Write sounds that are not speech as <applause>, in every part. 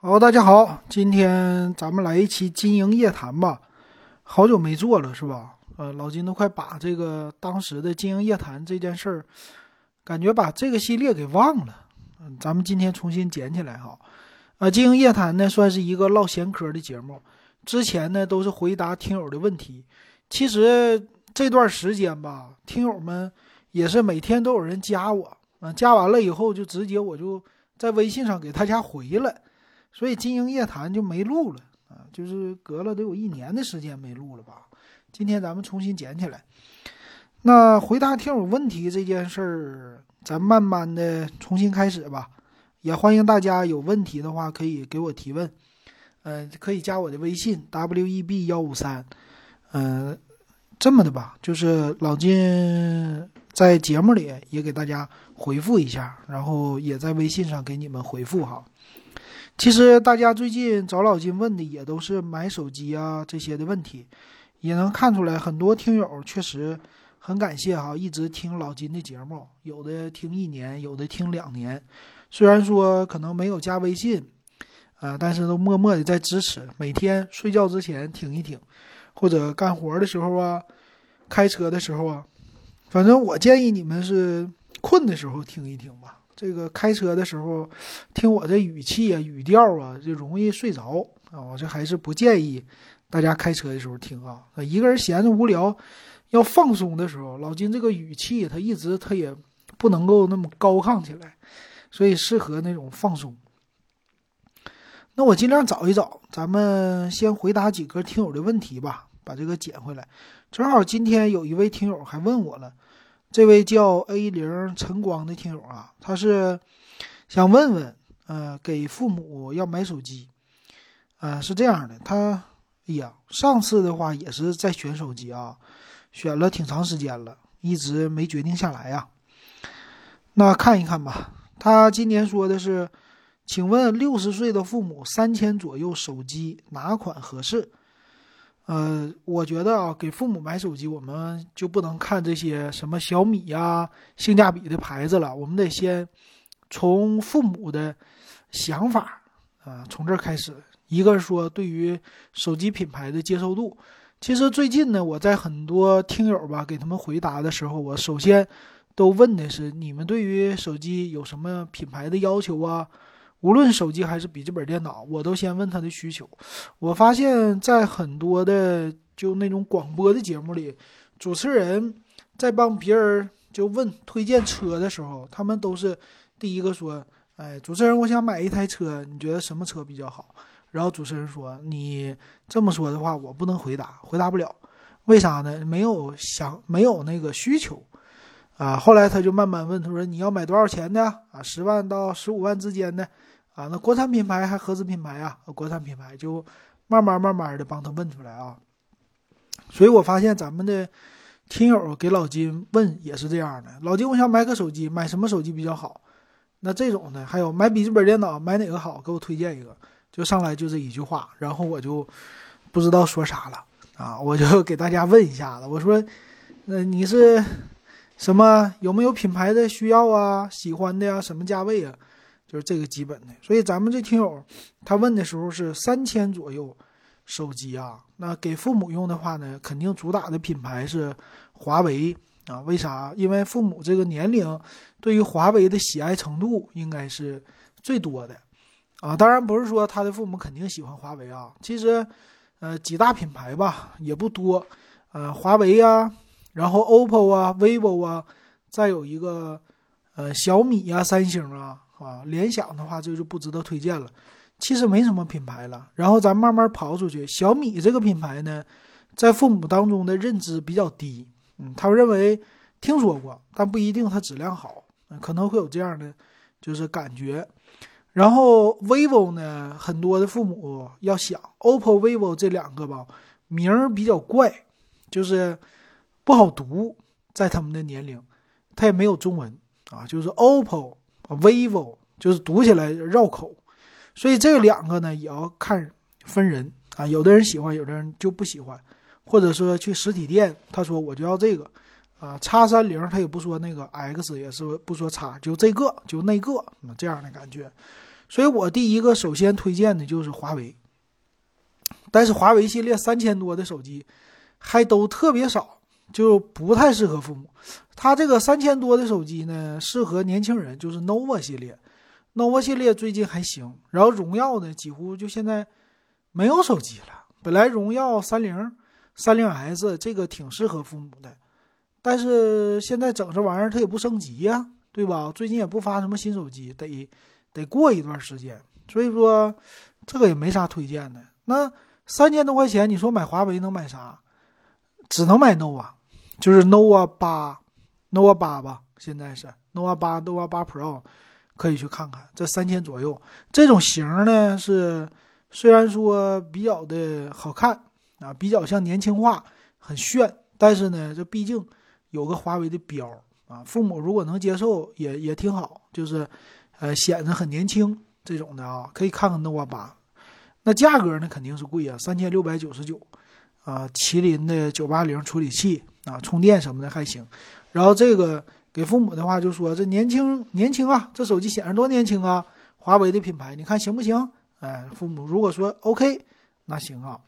好，大家好，今天咱们来一期金鹰夜谈吧。好久没做了，是吧？呃，老金都快把这个当时的金鹰夜谈这件事儿，感觉把这个系列给忘了。嗯，咱们今天重新捡起来哈。啊，金鹰夜谈呢，算是一个唠闲嗑的节目。之前呢，都是回答听友的问题。其实这段时间吧，听友们也是每天都有人加我，啊，加完了以后就直接我就在微信上给大家回了，所以金鹰夜谈就没录了啊，就是隔了得有一年的时间没录了吧。今天咱们重新捡起来。那回答听友问题这件事儿，咱慢慢的重新开始吧。也欢迎大家有问题的话可以给我提问，呃，可以加我的微信 w e b 幺五三，嗯，这么的吧，就是老金在节目里也给大家回复一下，然后也在微信上给你们回复哈。其实大家最近找老金问的也都是买手机啊这些的问题，也能看出来很多听友确实很感谢哈，一直听老金的节目，有的听一年，有的听两年。虽然说可能没有加微信，啊，但是都默默的在支持。每天睡觉之前听一听，或者干活的时候啊，开车的时候啊，反正我建议你们是困的时候听一听吧。这个开车的时候听我这语气啊、语调啊，就容易睡着啊。我这还是不建议大家开车的时候听啊。一个人闲着无聊要放松的时候，老金这个语气他一直他也不能够那么高亢起来。所以适合那种放松。那我尽量找一找，咱们先回答几个听友的问题吧，把这个捡回来。正好今天有一位听友还问我了，这位叫 A 零晨光的听友啊，他是想问问，呃，给父母要买手机，啊，是这样的，他，哎呀，上次的话也是在选手机啊，选了挺长时间了，一直没决定下来呀。那看一看吧。他今年说的是，请问六十岁的父母三千左右手机哪款合适？呃，我觉得啊，给父母买手机，我们就不能看这些什么小米呀、性价比的牌子了，我们得先从父母的想法啊，从这儿开始。一个说对于手机品牌的接受度，其实最近呢，我在很多听友吧给他们回答的时候，我首先。都问的是你们对于手机有什么品牌的要求啊？无论手机还是笔记本电脑，我都先问他的需求。我发现，在很多的就那种广播的节目里，主持人在帮别人就问推荐车的时候，他们都是第一个说：“哎，主持人，我想买一台车，你觉得什么车比较好？”然后主持人说：“你这么说的话，我不能回答，回答不了。为啥呢？没有想，没有那个需求。”啊，后来他就慢慢问他说：“你要买多少钱的啊？十万到十五万之间的啊？那国产品牌还合资品牌啊？国产品牌就慢慢慢慢的帮他问出来啊。所以我发现咱们的听友给老金问也是这样的：老金，我想买个手机，买什么手机比较好？那这种的还有买笔记本电脑，买哪个好？给我推荐一个。就上来就这一句话，然后我就不知道说啥了啊！我就给大家问一下子，我说，那你是？什么有没有品牌的需要啊？喜欢的呀？什么价位啊？就是这个基本的。所以咱们这听友他问的时候是三千左右手机啊。那给父母用的话呢，肯定主打的品牌是华为啊。为啥？因为父母这个年龄对于华为的喜爱程度应该是最多的啊。当然不是说他的父母肯定喜欢华为啊。其实，呃，几大品牌吧也不多，呃，华为呀。然后，OPPO 啊，vivo 啊，再有一个，呃，小米呀，三星啊，啊，联想的话，这就不值得推荐了。其实没什么品牌了。然后咱慢慢刨出去，小米这个品牌呢，在父母当中的认知比较低，嗯，他认为听说过，但不一定它质量好，可能会有这样的就是感觉。然后，vivo 呢，很多的父母要想，OPPO、vivo 这两个吧，名儿比较怪，就是。不好读，在他们的年龄，它也没有中文啊，就是 OPPO、vivo，就是读起来绕口，所以这两个呢也要看分人啊，有的人喜欢，有的人就不喜欢，或者说去实体店，他说我就要这个啊，叉三零他也不说那个 X，也是不说叉，就这个就那个这样的感觉，所以我第一个首先推荐的就是华为。但是华为系列三千多的手机还都特别少，就不太适合父母。它这个三千多的手机呢，适合年轻人，就是 nova 系列。nova 系列最近还行，然后荣耀呢，几乎就现在没有手机了。本来荣耀三零、三零 S 这个挺适合父母的，但是现在整这玩意儿它也不升级呀，对吧？最近也不发什么新手机，得得过一段时间。所以说这个也没啥推荐的。那三千多块钱，你说买华为能买啥？只能买 nova，就是 nova 八，nova 八吧，现在是 nova 八，nova 八 Pro，可以去看看。这三千左右，这种型呢是虽然说比较的好看啊，比较像年轻化，很炫，但是呢，这毕竟有个华为的标啊，父母如果能接受也也挺好，就是呃显得很年轻这种的啊，可以看看 nova 八。那价格呢肯定是贵啊，三千六百九十九，啊，麒麟的九八零处理器啊，充电什么的还行。然后这个给父母的话就说这年轻年轻啊，这手机显示多年轻啊，华为的品牌，你看行不行？哎，父母如果说 OK，那行啊。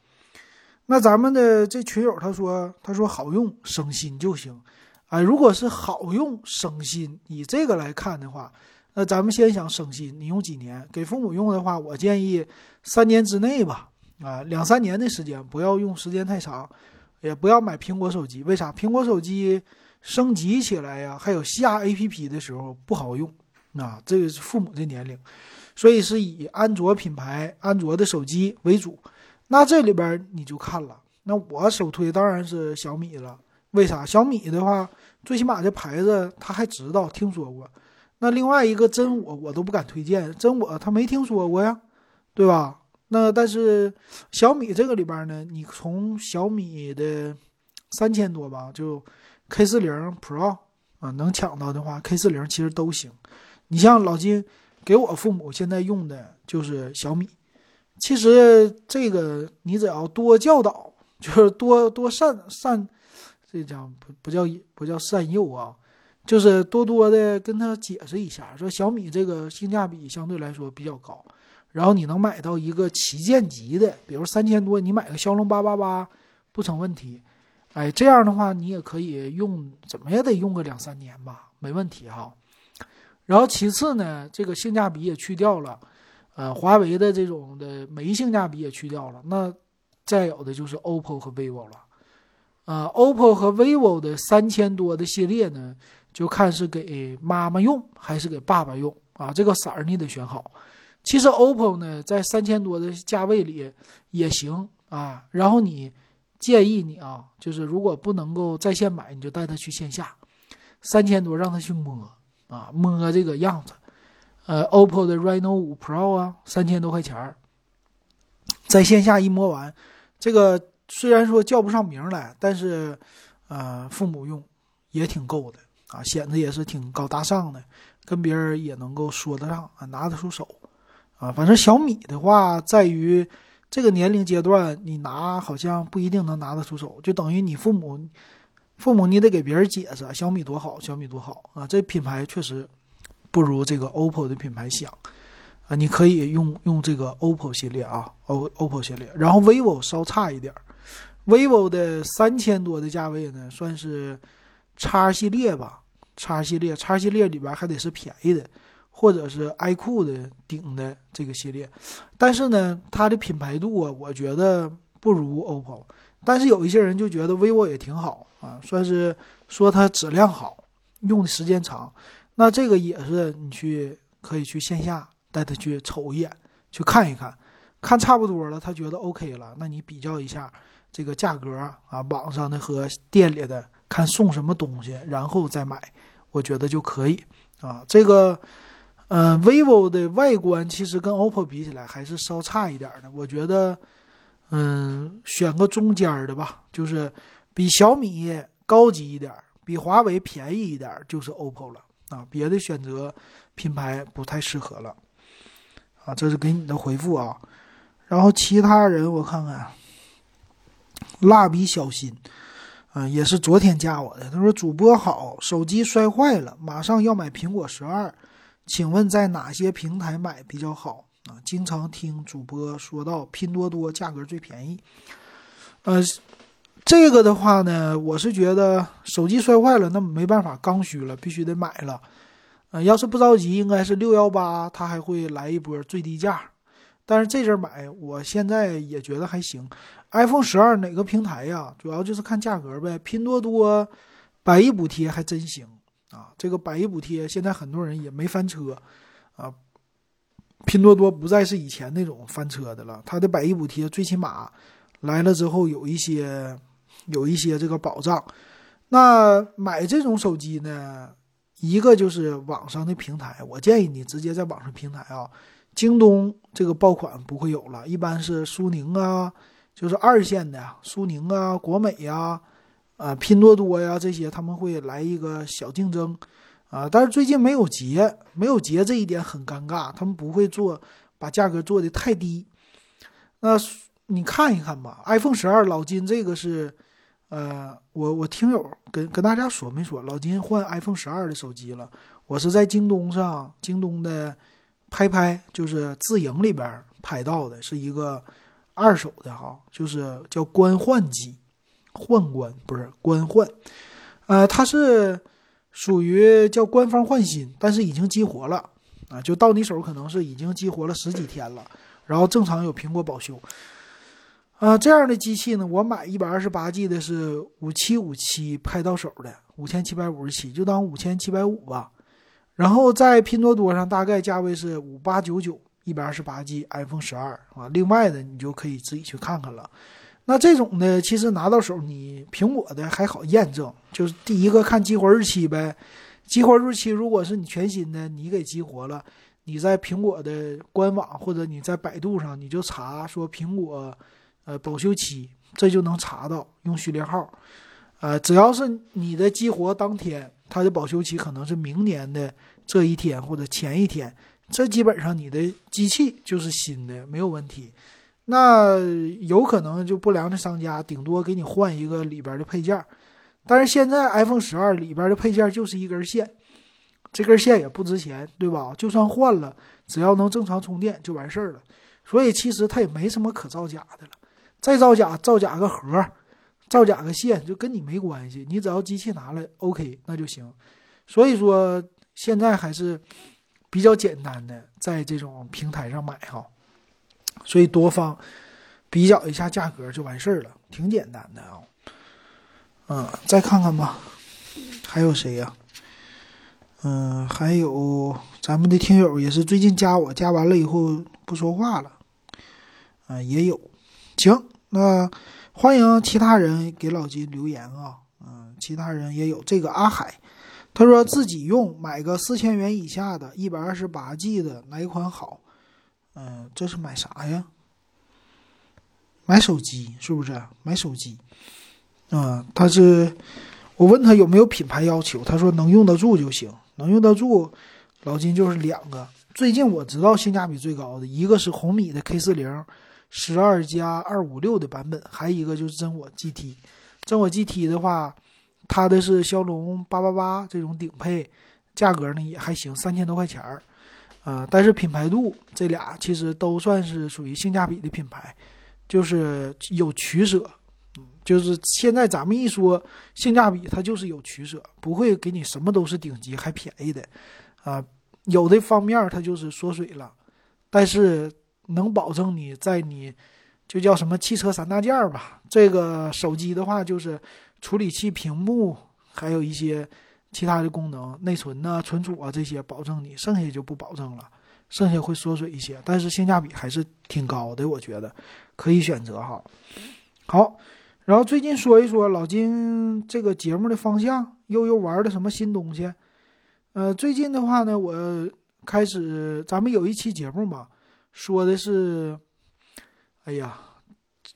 那咱们的这群友他说他说好用省心就行，哎，如果是好用省心，以这个来看的话。那咱们先想省心，你用几年？给父母用的话，我建议三年之内吧，啊，两三年的时间，不要用时间太长，也不要买苹果手机。为啥？苹果手机升级起来呀，还有下 APP 的时候不好用，啊，这个是父母的年龄，所以是以安卓品牌、安卓的手机为主。那这里边你就看了，那我首推当然是小米了。为啥？小米的话，最起码这牌子他还知道、听说过。那另外一个真我我都不敢推荐，真我他没听说过呀，对吧？那但是小米这个里边呢，你从小米的三千多吧，就 K 四零 Pro 啊，能抢到的话，K 四零其实都行。你像老金给我父母现在用的就是小米，其实这个你只要多教导，就是多多善善，这叫不不叫不叫善诱啊。就是多多的跟他解释一下，说小米这个性价比相对来说比较高，然后你能买到一个旗舰级的，比如三千多，你买个骁龙八八八不成问题。哎，这样的话你也可以用，怎么也得用个两三年吧，没问题哈。然后其次呢，这个性价比也去掉了，呃，华为的这种的没性价比也去掉了，那再有的就是 OPPO 和 vivo 了，呃，OPPO 和 vivo 的三千多的系列呢。就看是给妈妈用还是给爸爸用啊？这个色儿你得选好。其实 OPPO 呢，在三千多的价位里也行啊。然后你建议你啊，就是如果不能够在线买，你就带他去线下，三千多让他去摸啊，摸这个样子。呃，OPPO 的 Reno 五 Pro 啊，三千多块钱儿，在线下一摸完，这个虽然说叫不上名来，但是呃，父母用也挺够的。啊，显得也是挺高大上的，跟别人也能够说得上啊，拿得出手，啊，反正小米的话，在于这个年龄阶段，你拿好像不一定能拿得出手，就等于你父母，父母你得给别人解释小米多好，小米多好啊，这品牌确实不如这个 OPPO 的品牌响，啊，你可以用用这个 OPPO 系列啊，O OPPO 系列，然后 vivo 稍差一点，vivo 的三千多的价位呢，算是叉系列吧。叉系列，叉系列里边还得是便宜的，或者是 iQOO 的顶的这个系列，但是呢，它的品牌度啊，我觉得不如 OPPO。但是有一些人就觉得 vivo 也挺好啊，算是说它质量好，用的时间长。那这个也是你去可以去线下带他去瞅一眼，去看一看，看差不多了，他觉得 OK 了，那你比较一下这个价格啊，网上的和店里的，看送什么东西，然后再买。我觉得就可以啊，这个，呃，vivo 的外观其实跟 OPPO 比起来还是稍差一点的。我觉得，嗯，选个中间的吧，就是比小米高级一点，比华为便宜一点，就是 OPPO 了啊。别的选择品牌不太适合了啊。这是给你的回复啊。然后其他人我看看，蜡笔小新。嗯，也是昨天加我的。他说：“主播好，手机摔坏了，马上要买苹果十二，请问在哪些平台买比较好啊？经常听主播说到拼多多价格最便宜。呃，这个的话呢，我是觉得手机摔坏了，那没办法，刚需了，必须得买了。呃，要是不着急，应该是六幺八，它还会来一波最低价。但是这阵买，我现在也觉得还行。iPhone 十二哪个平台呀？主要就是看价格呗。拼多多百亿补贴还真行啊！这个百亿补贴，现在很多人也没翻车啊。拼多多不再是以前那种翻车的了，它的百亿补贴最起码。来了之后有一些有一些这个保障，那买这种手机呢，一个就是网上的平台，我建议你直接在网上平台啊，京东这个爆款不会有了，一般是苏宁啊，就是二线的苏宁啊、国美呀、啊拼多多呀这些，他们会来一个小竞争啊，但是最近没有节，没有节这一点很尴尬，他们不会做把价格做的太低，那。你看一看吧，iPhone 十二老金这个是，呃，我我听友跟跟大家说没说，老金换 iPhone 十二的手机了。我是在京东上，京东的拍拍就是自营里边拍到的，是一个二手的哈，就是叫官换机，换官不是官换，呃，它是属于叫官方换新，但是已经激活了啊，就到你手可能是已经激活了十几天了，然后正常有苹果保修。啊，这样的机器呢，我买一百二十八 G 的是五七五七拍到手的，五千七百五十七，就当五千七百五吧。然后在拼多多上大概价位是五八九九，一百二十八 G iPhone 十二啊。另外的你就可以自己去看看了。那这种的其实拿到手，你苹果的还好验证，就是第一个看激活日期呗。激活日期如果是你全新的，你给激活了，你在苹果的官网或者你在百度上，你就查说苹果。呃，保修期这就能查到，用序列号，呃，只要是你的激活当天，它的保修期可能是明年的这一天或者前一天，这基本上你的机器就是新的，没有问题。那有可能就不良的商家顶多给你换一个里边的配件，但是现在 iPhone 十二里边的配件就是一根线，这根线也不值钱，对吧？就算换了，只要能正常充电就完事儿了，所以其实它也没什么可造假的了。再造假，造假个盒，造假个线，就跟你没关系。你只要机器拿来，OK，那就行。所以说，现在还是比较简单的，在这种平台上买哈。所以多方比较一下价格就完事儿了，挺简单的啊。嗯，再看看吧，还有谁呀？嗯，还有咱们的听友也是最近加我，加完了以后不说话了。嗯，也有。行，那欢迎其他人给老金留言啊。嗯，其他人也有这个阿海，他说自己用买个四千元以下的，一百二十八 G 的哪一款好？嗯，这是买啥呀？买手机是不是？买手机啊？他是我问他有没有品牌要求，他说能用得住就行，能用得住。老金就是两个，最近我知道性价比最高的一个是红米的 K 四零。十二加二五六的版本，还有一个就是真我 GT，真我 GT 的话，它的是骁龙八八八这种顶配，价格呢也还行，三千多块钱儿，呃，但是品牌度这俩其实都算是属于性价比的品牌，就是有取舍，就是现在咱们一说性价比，它就是有取舍，不会给你什么都是顶级还便宜的，啊，有的方面它就是缩水了，但是。能保证你在你就叫什么汽车三大件吧？这个手机的话就是处理器、屏幕，还有一些其他的功能，内存呐、存储啊这些保证你，剩下就不保证了，剩下会缩水一些。但是性价比还是挺高的，我觉得可以选择哈。好，然后最近说一说老金这个节目的方向，又又玩的什么新东西？呃，最近的话呢，我开始咱们有一期节目嘛。说的是，哎呀，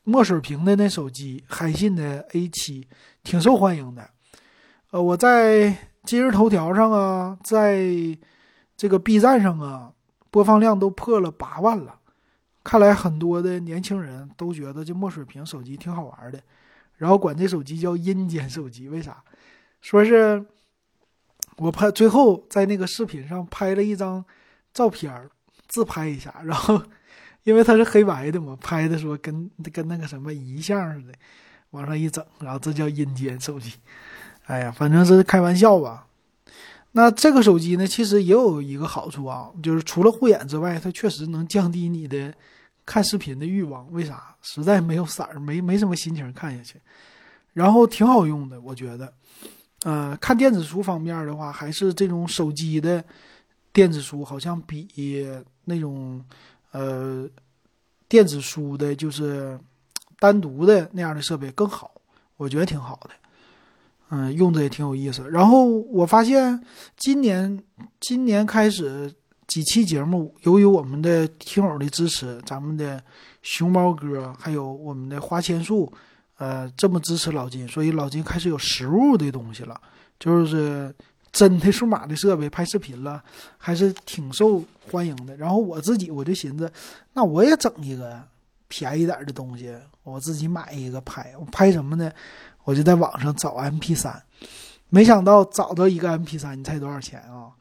墨水屏的那手机，海信的 A 七，挺受欢迎的。呃，我在今日头条上啊，在这个 B 站上啊，播放量都破了八万了。看来很多的年轻人都觉得这墨水屏手机挺好玩的，然后管这手机叫阴间手机，为啥？说是我拍最后在那个视频上拍了一张照片，自拍一下，然后因为它是黑白的嘛，拍的说跟跟那个什么遗像似的，往上一整，然后这叫阴间手机。哎呀，反正是开玩笑吧。那这个手机呢，其实也有一个好处啊，就是除了护眼之外，它确实能降低你的看视频的欲望。为啥？实在没有色儿，没没什么心情看下去。然后挺好用的，我觉得。呃，看电子书方面的话，还是这种手机的电子书，好像比那种呃电子书的，就是单独的那样的设备更好。我觉得挺好的。嗯，用着也挺有意思。然后我发现今年今年开始几期节目，由于我们的听友的支持，咱们的熊猫哥还有我们的花千树。呃，这么支持老金，所以老金开始有实物的东西了，就是真的数码的设备拍视频了，还是挺受欢迎的。然后我自己我就寻思，那我也整一个便宜点的东西，我自己买一个拍。我拍什么呢？我就在网上找 MP 三，没想到找到一个 MP 三，你猜多少钱啊？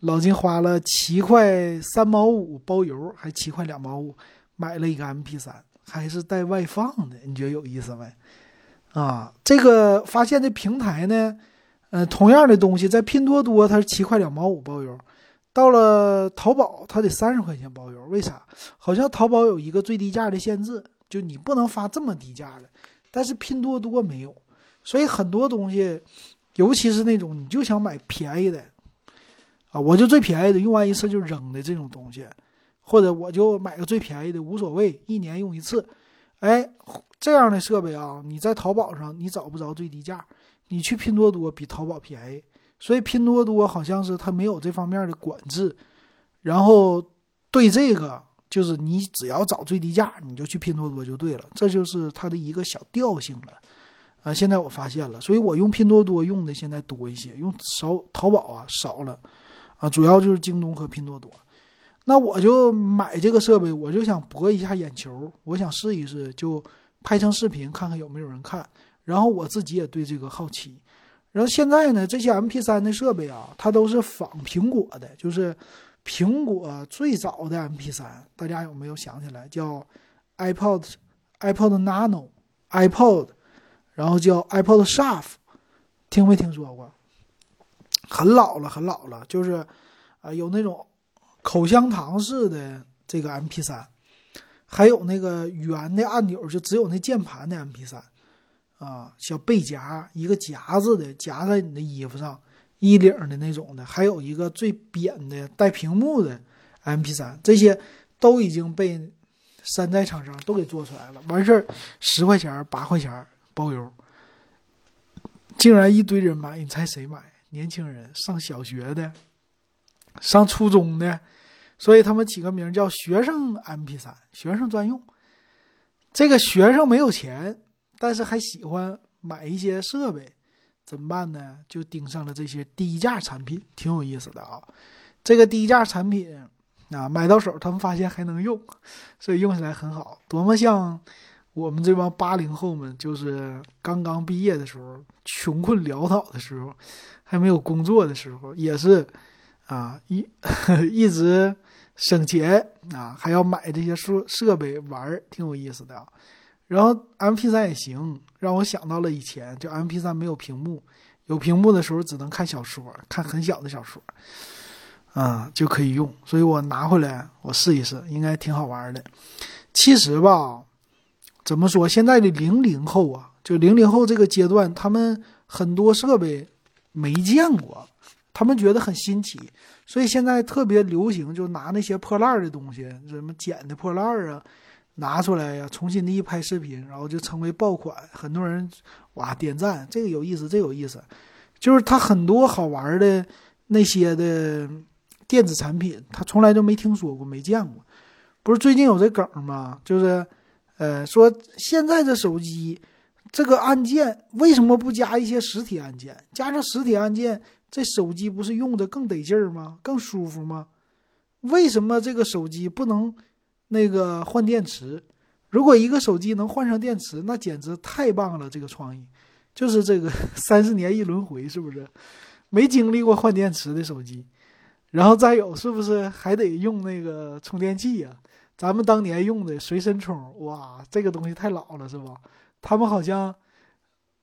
老金花了七块三毛五包邮，还七块两毛五买了一个 MP 三。还是带外放的，你觉得有意思没？啊，这个发现的平台呢，呃，同样的东西在拼多多它是七块两毛五包邮，到了淘宝它得三十块钱包邮。为啥？好像淘宝有一个最低价的限制，就你不能发这么低价的，但是拼多多没有，所以很多东西，尤其是那种你就想买便宜的，啊，我就最便宜的，用完一次就扔的这种东西。或者我就买个最便宜的，无所谓，一年用一次。哎，这样的设备啊，你在淘宝上你找不着最低价，你去拼多多比淘宝便宜。所以拼多多好像是它没有这方面的管制，然后对这个就是你只要找最低价，你就去拼多多就对了，这就是它的一个小调性了。啊，现在我发现了，所以我用拼多多用的现在多一些，用少淘宝啊少了，啊，主要就是京东和拼多多。那我就买这个设备，我就想博一下眼球，我想试一试，就拍成视频看看有没有人看。然后我自己也对这个好奇。然后现在呢，这些 MP3 的设备啊，它都是仿苹果的，就是苹果最早的 MP3，大家有没有想起来？叫 iPod、iPod Nano、iPod，然后叫 iPod Shuffle，听没听说过？很老了，很老了，就是啊，有那种。口香糖式的这个 M P 三，还有那个圆的按钮，就只有那键盘的 M P 三，啊，小背夹一个夹子的夹在你的衣服上，衣领的那种的，还有一个最扁的带屏幕的 M P 三，这些都已经被山寨厂商都给做出来了。完事儿十块钱八块钱包邮，竟然一堆人买，你猜谁买？年轻人上小学的。上初中的，所以他们起个名叫“学生 MP 三”，学生专用。这个学生没有钱，但是还喜欢买一些设备，怎么办呢？就盯上了这些低价产品，挺有意思的啊。这个低价产品啊，买到手他们发现还能用，所以用起来很好，多么像我们这帮八零后们，就是刚刚毕业的时候，穷困潦倒的时候，还没有工作的时候，也是。啊，一 <laughs> 一直省钱啊，还要买这些设设备玩儿，挺有意思的啊。然后 M P 三也行，让我想到了以前，就 M P 三没有屏幕，有屏幕的时候只能看小说，看很小的小说，啊，就可以用。所以我拿回来，我试一试，应该挺好玩的。其实吧，怎么说，现在的零零后啊，就零零后这个阶段，他们很多设备没见过。他们觉得很新奇，所以现在特别流行，就拿那些破烂的东西，什么捡的破烂啊，拿出来呀，重新的一拍视频，然后就成为爆款，很多人哇点赞，这个有意思，这有意思，就是他很多好玩的那些的电子产品，他从来都没听说过，没见过。不是最近有这梗吗？就是，呃，说现在这手机这个按键为什么不加一些实体按键？加上实体按键。这手机不是用着更得劲儿吗？更舒服吗？为什么这个手机不能那个换电池？如果一个手机能换上电池，那简直太棒了！这个创意就是这个 <laughs> 三十年一轮回，是不是？没经历过换电池的手机。然后再有，是不是还得用那个充电器呀？咱们当年用的随身充，哇，这个东西太老了，是吧？他们好像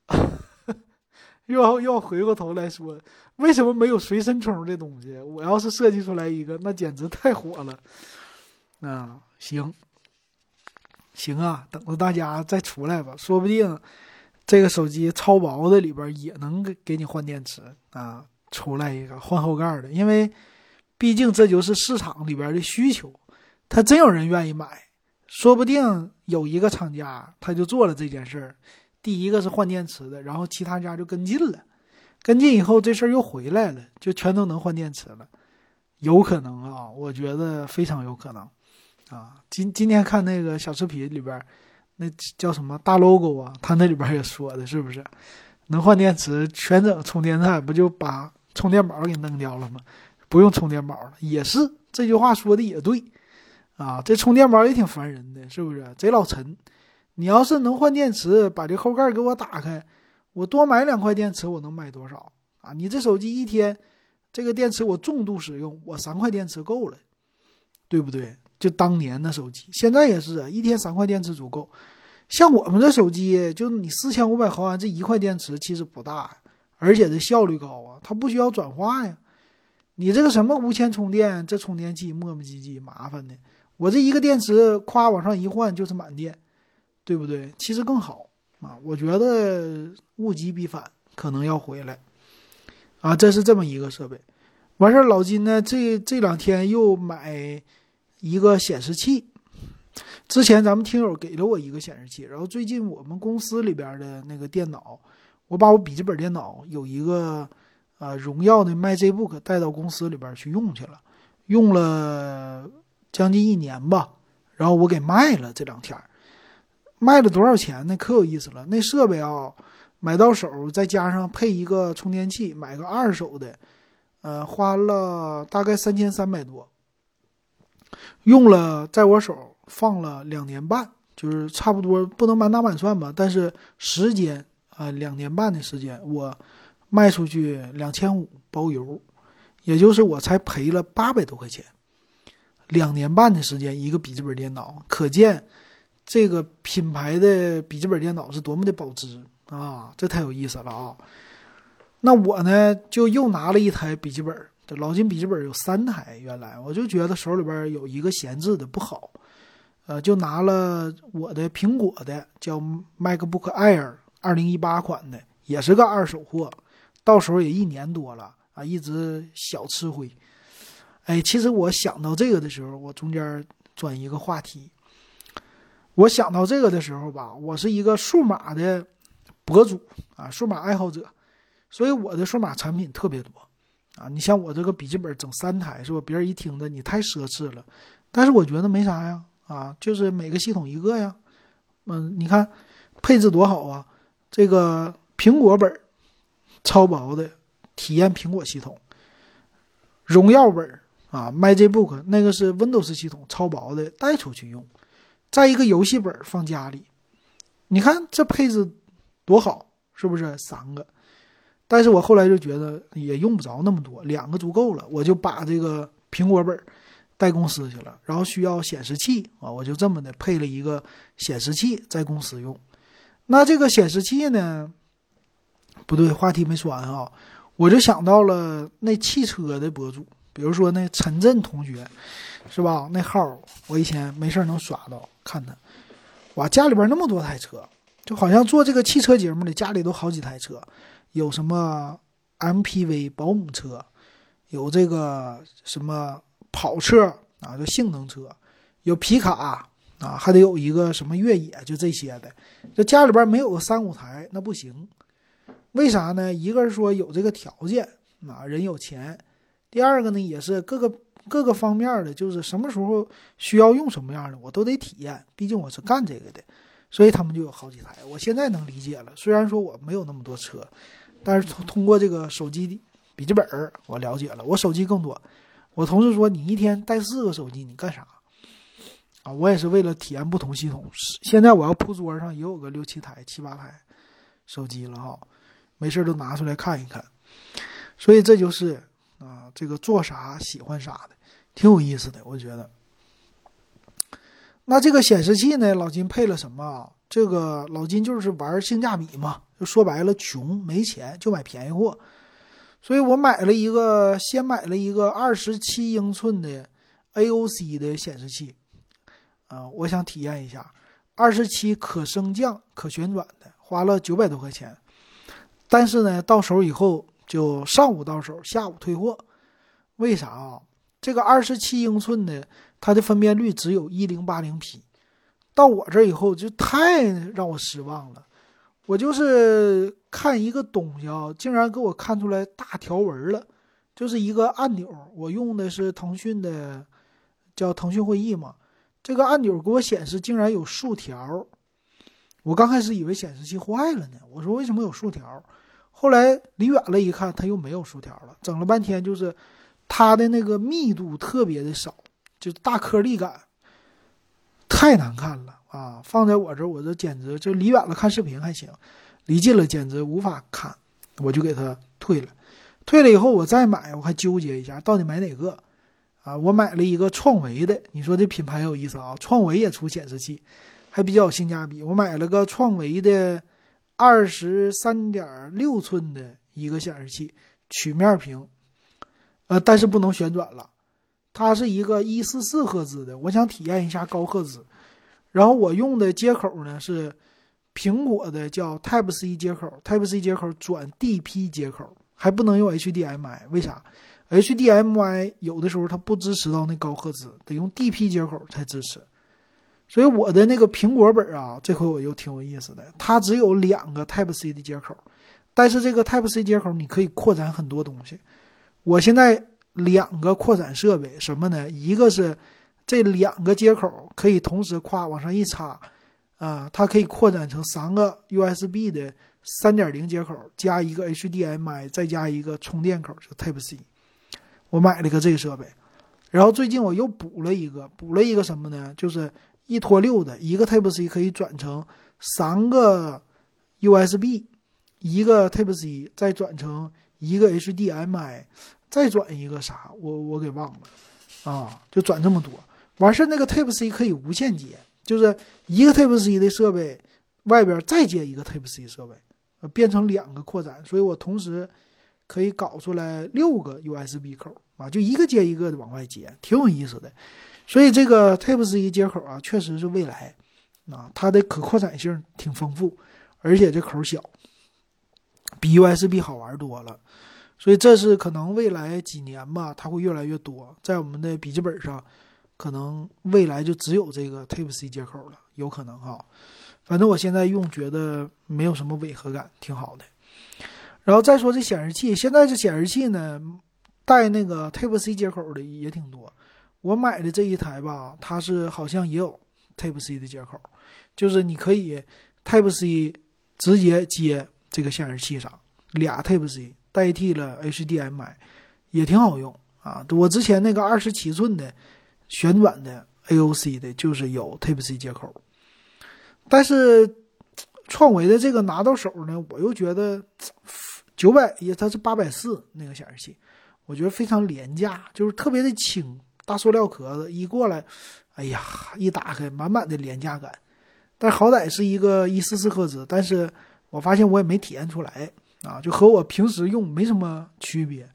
<laughs> 又要又要回过头来说，为什么没有随身充这东西？我要是设计出来一个，那简直太火了。啊，行，行啊，等着大家再出来吧，说不定这个手机超薄的里边也能给给你换电池啊，出来一个换后盖的，因为。毕竟这就是市场里边的需求，他真有人愿意买，说不定有一个厂家他就做了这件事儿。第一个是换电池的，然后其他家就跟进了，跟进以后这事儿又回来了，就全都能换电池了，有可能啊，我觉得非常有可能啊。今今天看那个小视频里边，那叫什么大 logo 啊，他那里边也说的是不是能换电池，全整充电站，不就把充电宝给弄掉了吗？不用充电宝了，也是这句话说的也对，啊，这充电宝也挺烦人的，是不是？贼老沉。你要是能换电池，把这后盖给我打开，我多买两块电池，我能买多少啊？你这手机一天，这个电池我重度使用，我三块电池够了，对不对？就当年的手机，现在也是一天三块电池足够。像我们这手机，就你四千五百毫安这一块电池其实不大，而且这效率高啊，它不需要转化呀。你这个什么无线充电，这充电器磨磨唧唧麻烦的。我这一个电池夸往上一换就是满电，对不对？其实更好啊，我觉得物极必反，可能要回来啊。这是这么一个设备，完事儿老金呢，这这两天又买一个显示器。之前咱们听友给了我一个显示器，然后最近我们公司里边的那个电脑，我把我笔记本电脑有一个。啊，荣耀的 MacBook 带到公司里边去用去了，用了将近一年吧，然后我给卖了。这两天卖了多少钱呢？可有意思了。那设备啊，买到手再加上配一个充电器，买个二手的，呃，花了大概三千三百多。用了在我手放了两年半，就是差不多不能满打满算吧，但是时间啊，两年半的时间我。卖出去两千五包邮，也就是我才赔了八百多块钱。两年半的时间，一个笔记本电脑，可见这个品牌的笔记本电脑是多么的保值啊！这太有意思了啊！那我呢，就又拿了一台笔记本。这老金笔记本有三台，原来我就觉得手里边有一个闲置的不好，呃，就拿了我的苹果的，叫 MacBook Air 二零一八款的，也是个二手货。到时候也一年多了啊，一直小吃灰。哎，其实我想到这个的时候，我中间转一个话题。我想到这个的时候吧，我是一个数码的博主啊，数码爱好者，所以我的数码产品特别多啊。你像我这个笔记本整三台是吧？别人一听的你太奢侈了，但是我觉得没啥呀啊，就是每个系统一个呀。嗯，你看配置多好啊，这个苹果本。超薄的体验苹果系统，荣耀本啊，Magic Book 那个是 Windows 系统，超薄的带出去用，再一个游戏本放家里，你看这配置多好，是不是三个？但是我后来就觉得也用不着那么多，两个足够了，我就把这个苹果本带公司去了，然后需要显示器啊，我就这么的配了一个显示器在公司用。那这个显示器呢？不对，话题没说完啊！我就想到了那汽车的博主，比如说那陈震同学，是吧？那号我以前没事能刷到，看他，哇，家里边那么多台车，就好像做这个汽车节目的家里都好几台车，有什么 MPV 保姆车，有这个什么跑车啊，就性能车，有皮卡啊，还得有一个什么越野，就这些的。这家里边没有个三五台那不行。为啥呢？一个是说有这个条件啊，人有钱；第二个呢，也是各个各个方面的，就是什么时候需要用什么样的，我都得体验。毕竟我是干这个的，所以他们就有好几台。我现在能理解了，虽然说我没有那么多车，但是通通过这个手机笔记本我了解了。我手机更多。我同事说你一天带四个手机，你干啥？啊，我也是为了体验不同系统。现在我要铺桌上也有个六七台、七八台手机了哈。没事都拿出来看一看，所以这就是啊，这个做啥喜欢啥的，挺有意思的，我觉得。那这个显示器呢，老金配了什么啊？这个老金就是玩性价比嘛，就说白了，穷没钱就买便宜货，所以我买了一个，先买了一个二十七英寸的 AOC 的显示器，啊，我想体验一下二十七可升降、可旋转的，花了九百多块钱，但是呢，到手以后就上午到手，下午退货，为啥啊？这个二十七英寸的。它的分辨率只有一零八零 P，到我这以后就太让我失望了。我就是看一个东西啊，竟然给我看出来大条纹了，就是一个按钮。我用的是腾讯的，叫腾讯会议嘛。这个按钮给我显示竟然有竖条，我刚开始以为显示器坏了呢。我说为什么有竖条？后来离远了一看，它又没有竖条了。整了半天就是它的那个密度特别的少。就大颗粒感太难看了啊！放在我这，我这简直就离远了看视频还行，离近了简直无法看，我就给它退了。退了以后我再买，我还纠结一下到底买哪个啊？我买了一个创维的，你说这品牌有意思啊？创维也出显示器，还比较有性价比。我买了个创维的二十三点六寸的一个显示器，曲面屏，呃，但是不能旋转了。它是一个一四四赫兹的，我想体验一下高赫兹。然后我用的接口呢是苹果的叫 Type C 接口，Type C 接口转 DP 接口，还不能用 HDMI。为啥？HDMI 有的时候它不支持到那高赫兹，得用 DP 接口才支持。所以我的那个苹果本啊，这回我又挺有意思的，它只有两个 Type C 的接口，但是这个 Type C 接口你可以扩展很多东西。我现在。两个扩展设备什么呢？一个是这两个接口可以同时跨往上一插，啊，它可以扩展成三个 USB 的三点零接口，加一个 HDMI，再加一个充电口，就 Type C。我买了一个这个设备，然后最近我又补了一个，补了一个什么呢？就是一拖六的一个 Type C 可以转成三个 USB，一个 Type C 再转成一个 HDMI。再转一个啥，我我给忘了，啊，就转这么多。完事儿那个 Type C 可以无线接，就是一个 Type C 的设备外边再接一个 Type C 设备，呃，变成两个扩展，所以我同时可以搞出来六个 USB 口啊，就一个接一个的往外接，挺有意思的。所以这个 Type C 接口啊，确实是未来啊，它的可扩展性挺丰富，而且这口小，比 USB 好玩多了。所以这是可能未来几年吧，它会越来越多。在我们的笔记本上，可能未来就只有这个 Type C 接口了，有可能哈。反正我现在用觉得没有什么违和感，挺好的。然后再说这显示器，现在这显示器呢，带那个 Type C 接口的也挺多。我买的这一台吧，它是好像也有 Type C 的接口，就是你可以 Type C 直接接这个显示器上，俩 Type C。代替了 HDMI，也挺好用啊！我之前那个二十七寸的旋转的 AOC 的，就是有 Type C 接口。但是创维的这个拿到手呢，我又觉得九百也它是八百四那个显示器，我觉得非常廉价，就是特别的轻，大塑料壳子一过来，哎呀，一打开满满的廉价感。但好歹是一个一四四赫兹，但是我发现我也没体验出来。啊，就和我平时用没什么区别，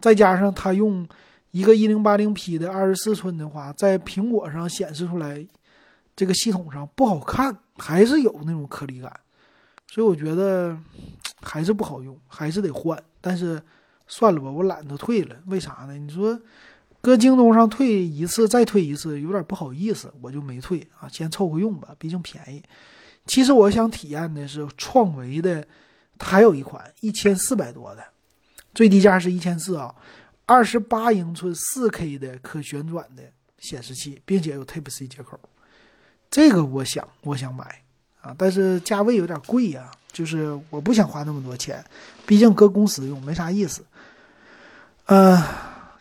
再加上它用一个一零八零 P 的二十四寸的话，在苹果上显示出来，这个系统上不好看，还是有那种颗粒感，所以我觉得还是不好用，还是得换。但是算了吧，我懒得退了，为啥呢？你说搁京东上退一次再退一次，有点不好意思，我就没退啊，先凑合用吧，毕竟便宜。其实我想体验的是创维的。它还有一款一千四百多的，最低价是一千四啊，二十八英寸四 K 的可旋转的显示器，并且有 Type C 接口，这个我想我想买啊，但是价位有点贵呀，就是我不想花那么多钱，毕竟搁公司用没啥意思。嗯，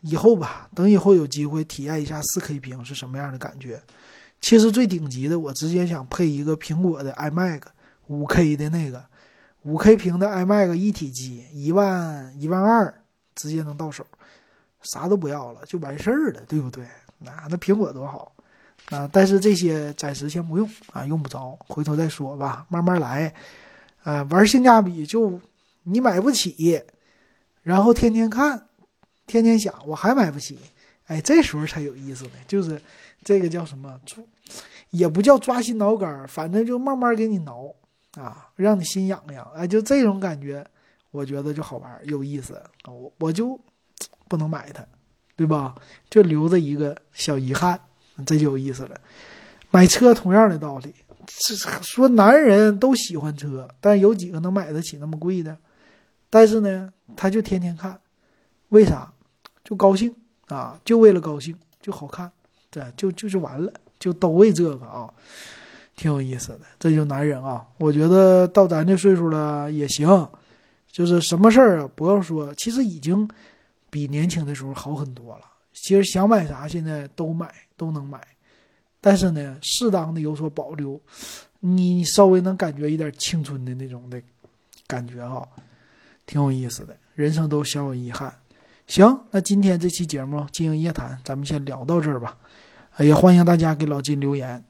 以后吧，等以后有机会体验一下四 K 屏是什么样的感觉。其实最顶级的，我直接想配一个苹果的 iMac 五 K 的那个。五 K 屏的 iMac 一体机一万一万二直接能到手，啥都不要了就完事儿了，对不对？那那苹果多好啊！但是这些暂时先不用啊，用不着，回头再说吧，慢慢来。呃，玩性价比就你买不起，然后天天看，天天想我还买不起，哎，这时候才有意思呢。就是这个叫什么，也不叫抓心挠肝，反正就慢慢给你挠啊，让你心痒痒。哎，就这种感觉，我觉得就好玩有意思。我我就不能买它，对吧？就留着一个小遗憾，这就有意思了。买车同样的道理。说男人都喜欢车，但有几个能买得起那么贵的？但是呢，他就天天看，为啥？就高兴啊，就为了高兴，就好看，对，就就是完了，就都为这个啊，挺有意思的。这就男人啊，我觉得到咱这岁数了也行，就是什么事儿啊，不要说，其实已经比年轻的时候好很多了。其实想买啥，现在都买，都能买。但是呢，适当的有所保留，你稍微能感觉一点青春的那种的感觉啊，挺有意思的。人生都小有遗憾。行，那今天这期节目《经营夜谈》，咱们先聊到这儿吧。也欢迎大家给老金留言。